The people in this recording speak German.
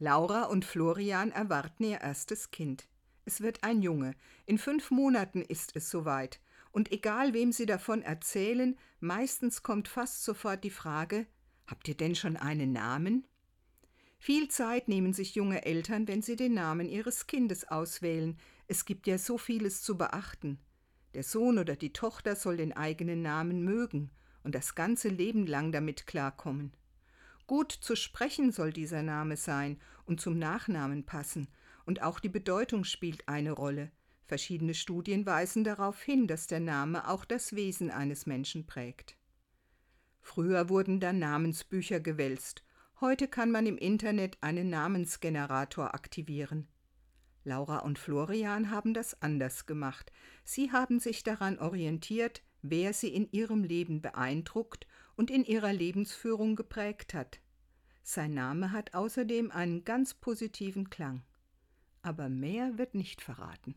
Laura und Florian erwarten ihr erstes Kind. Es wird ein Junge. In fünf Monaten ist es soweit. Und egal wem sie davon erzählen, meistens kommt fast sofort die Frage: Habt ihr denn schon einen Namen? Viel Zeit nehmen sich junge Eltern, wenn sie den Namen ihres Kindes auswählen. Es gibt ja so vieles zu beachten. Der Sohn oder die Tochter soll den eigenen Namen mögen und das ganze Leben lang damit klarkommen. Gut zu sprechen soll dieser Name sein und zum Nachnamen passen, und auch die Bedeutung spielt eine Rolle. Verschiedene Studien weisen darauf hin, dass der Name auch das Wesen eines Menschen prägt. Früher wurden dann Namensbücher gewälzt, heute kann man im Internet einen Namensgenerator aktivieren. Laura und Florian haben das anders gemacht. Sie haben sich daran orientiert, wer sie in ihrem Leben beeindruckt und in ihrer Lebensführung geprägt hat. Sein Name hat außerdem einen ganz positiven Klang. Aber mehr wird nicht verraten.